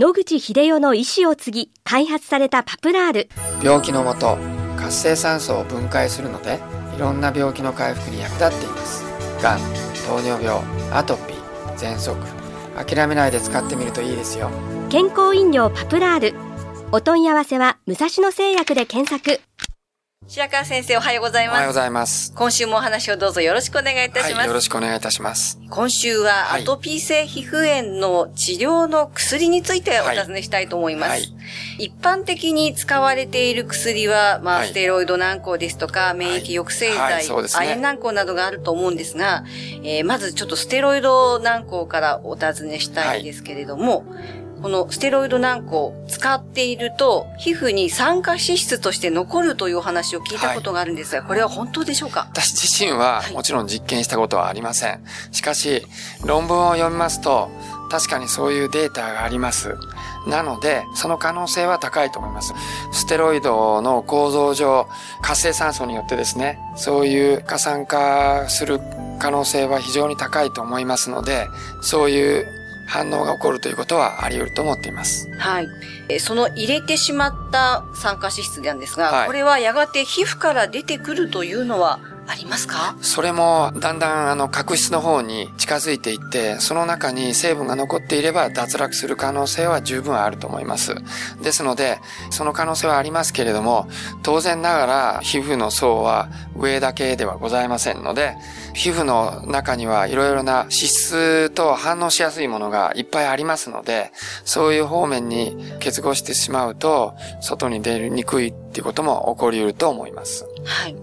野口秀夫の意思を継ぎ開発されたパプラール。病気のもと活性酸素を分解するのでいろんな病気の回復に役立っています。がん糖尿病アトピー喘息。諦めないで使ってみるといいですよ。健康飲料パプラール。お問い合わせは武蔵野製薬で検索白川先生おはようございます。おはようございます。今週もお話をどうぞよろしくお願いいたします。はい、よろしくお願いいたします。今週はアトピー性皮膚炎の治療の薬についてお尋ねしたいと思います。はいはい、一般的に使われている薬は、まあ、ステロイド軟膏ですとか、免疫抑制剤、ね、亜鉛軟膏などがあると思うんですが、えー、まずちょっとステロイド軟膏からお尋ねしたいんですけれども、このステロイド軟膏を使っていると、皮膚に酸化脂質として残るという話を聞いたことがあるんですが、はい、これは本当でしょうか？私自身はもちろん実験したことはありません。しかし、論文を読みますと、確かにそういうデータがあります。なので、その可能性は高いと思います。ステロイドの構造上、活性酸素によってですね、そういう過酸化する可能性は非常に高いと思いますので、そういう反応が起こるということはあり得ると思っています。はい。えその入れてしまった酸化脂質なんですが、はい、これはやがて皮膚から出てくるというのはありますか？それもだんだんあの角質の方に近づいていって、その中に成分が残っていれば脱落する可能性は十分あると思います。ですので、その可能性はありますけれども、当然ながら皮膚の層は上だけではございませんので、皮膚の中にはいろいろな脂質と反応しやすいものがいっぱいありますので、そういう方面に結合してしまうと、外に出にくいっていうことも起こり得ると思います。はい。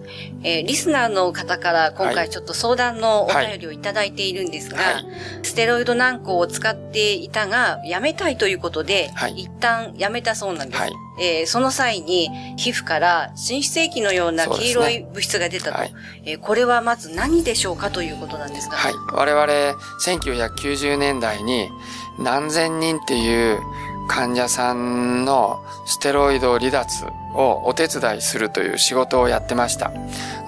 えー、リスナーの方から今回ちょっと相談のお便りをいただいているんですが、はいはい、ステロイド軟膏を使っていたが、やめたいということで、はい、一旦やめたそうなんです。えー、その際に皮膚から新出液のような黄色い物質が出たと。ね、えー、これはまず何でしょうかということなんですが。はい。我々、1990年代に何千人っていう患者さんのステロイド離脱をお手伝いするという仕事をやってました。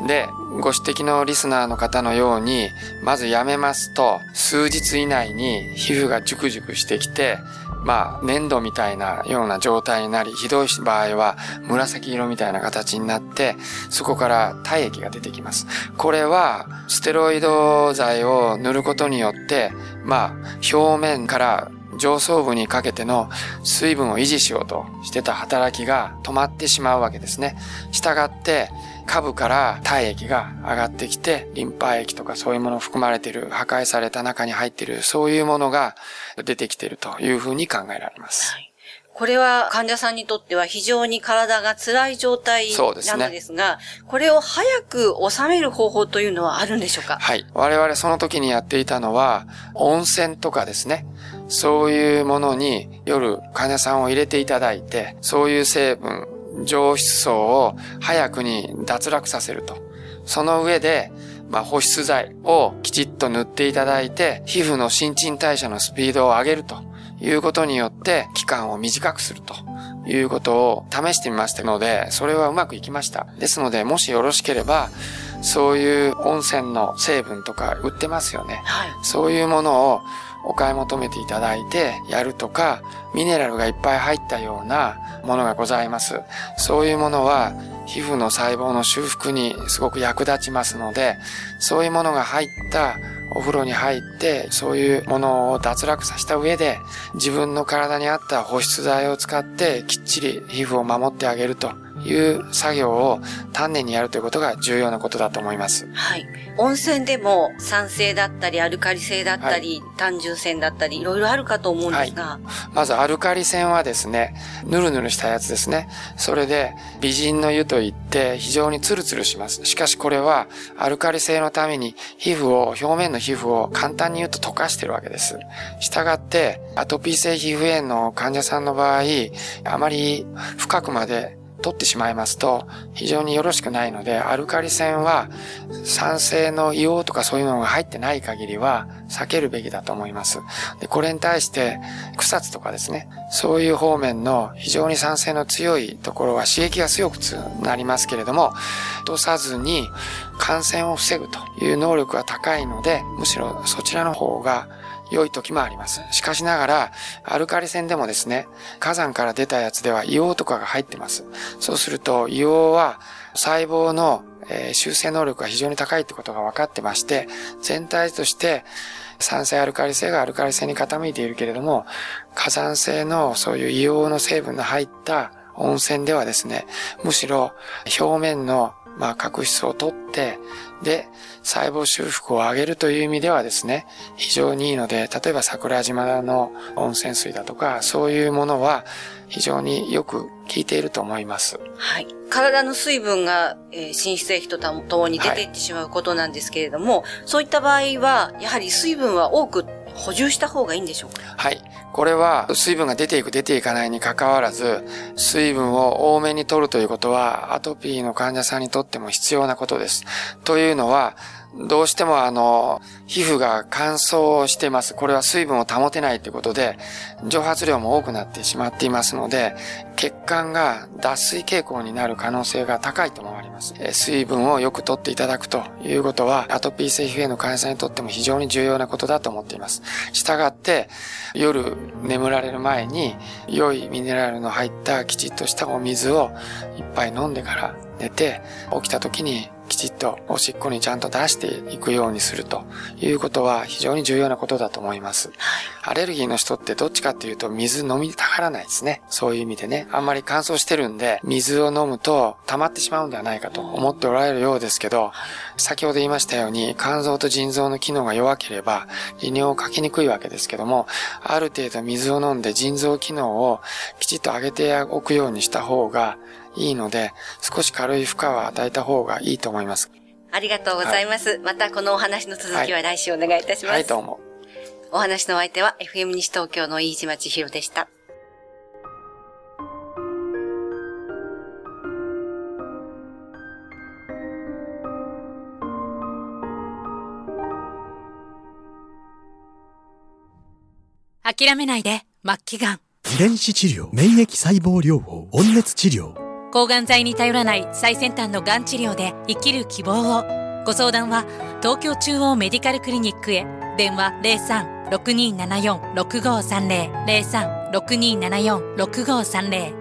で、ご指摘のリスナーの方のように、まずやめますと、数日以内に皮膚がジュクジュクしてきて、まあ、粘土みたいなような状態になり、ひどい場合は紫色みたいな形になって、そこから体液が出てきます。これは、ステロイド剤を塗ることによって、まあ、表面から上層部にかけての水分を維持しようとしてた働きが止まってしまうわけですね。したがって、下部から体液が上がってきて、リンパ液とかそういうもの含まれている、破壊された中に入っている、そういうものが出てきているというふうに考えられます。はいこれは患者さんにとっては非常に体が辛い状態なのですが、すね、これを早く収める方法というのはあるんでしょうか？はい。我々その時にやっていたのは、温泉とかですね。そういうものに夜患者さんを入れていただいて、そういう成分、上質層を早くに脱落させると。その上で、まあ、保湿剤をきちっと塗っていただいて、皮膚の新陳代謝のスピードを上げるということによって、期間を短くするということを試してみましたので、それはうまくいきました。ですので、もしよろしければ、そういう温泉の成分とか売ってますよね。はい、そういうものをお買い求めていただいてやるとか、ミネラルがいっぱい入ったようなものがございます。そういうものは皮膚の細胞の修復にすごく役立ちますので、そういうものが入ったお風呂に入って、そういうものを脱落させた上で、自分の体に合った保湿剤を使ってきっちり皮膚を守ってあげるという作業を丹念にやるということが重要なことだと思います。はい。温泉でも酸性だったりアルカリ性だったり、はい、単純泉だったりいろいろあるかと思うんですが、はい、まずアルカリ泉はですね、ぬるぬるしたやつですね。それで美人の湯といって非常にツルツルします。しかしこれはアルカリ性のために皮膚を、表面の皮膚を簡単に言うと溶かしてるわけです。したがってアトピー性皮膚炎の患者さんの場合、あまり深くまで取ってしまいますと非常によろしくないので、アルカリ泉は酸性の硫黄とかそういうのが入ってない限りは避けるべきだと思います。でこれに対して草津とかですね、そういう方面の非常に酸性の強いところは刺激が強くなりますけれども、落とさずに感染を防ぐという能力が高いので、むしろそちらの方が良い時もあります。しかしながら、アルカリ線でもですね、火山から出たやつでは硫黄とかが入ってます。そうすると、硫黄は細胞のえ修正能力が非常に高いってことが分かってまして、全体として酸性アルカリ性がアルカリ性に傾いているけれども、火山性のそういう硫黄の成分の入った温泉ではですね、むしろ表面のまあ、角質を取って、で、細胞修復を上げるという意味ではですね、非常にいいので、例えば桜島の温泉水だとか、そういうものは非常によく効いていると思います。はい。体の水分が、えー、浸出液とともに出ていってしまうことなんですけれども、はい、そういった場合は、やはり水分は多く補充した方がいいんでしょうか？はい。これは水分が出ていく出ていかないに関わらず、水分を多めに取るということは、アトピーの患者さんにとっても必要なことです。というのは、どうしてもあの、皮膚が乾燥しています。これは水分を保てないということで、蒸発量も多くなってしまっていますので、血管が脱水傾向になる可能性が高いと思われます。水分をよくとっていただくということは、アトピー性皮膚炎の患者さんにとっても非常に重要なことだと思っています。したがって、夜眠られる前に、良いミネラルの入ったきちっとしたお水をいっぱい飲んでから寝て、起きた時にきちっとおしっこにちゃんと出していくようにするということは非常に重要なことだと思います。アレルギーの人ってどっちかっていうと水飲みたがらないですね。そういう意味でね。あんまり乾燥してるんで、水を飲むと溜まってしまうんではないかと思っておられるようですけど、先ほど言いましたように肝臓と腎臓の機能が弱ければ利尿をかけにくいわけですけども、ある程度水を飲んで腎臓機能をきちっと上げておくようにした方がいいので、少し軽い負荷は与えた方がいいと思います。ありがとうございます。はい、またこのお話の続きは来週お願いいたします。はい、はい、どうも。お話の相手は FM 西東京の飯島千尋でした。諦めないで、末期がん。遺伝子治療、免疫細胞療法、温熱治療。抗がん剤に頼らない最先端のがん治療で生きる希望を。ご相談は東京中央メディカルクリニックへ。電話03-6274-6530 03-6274-6530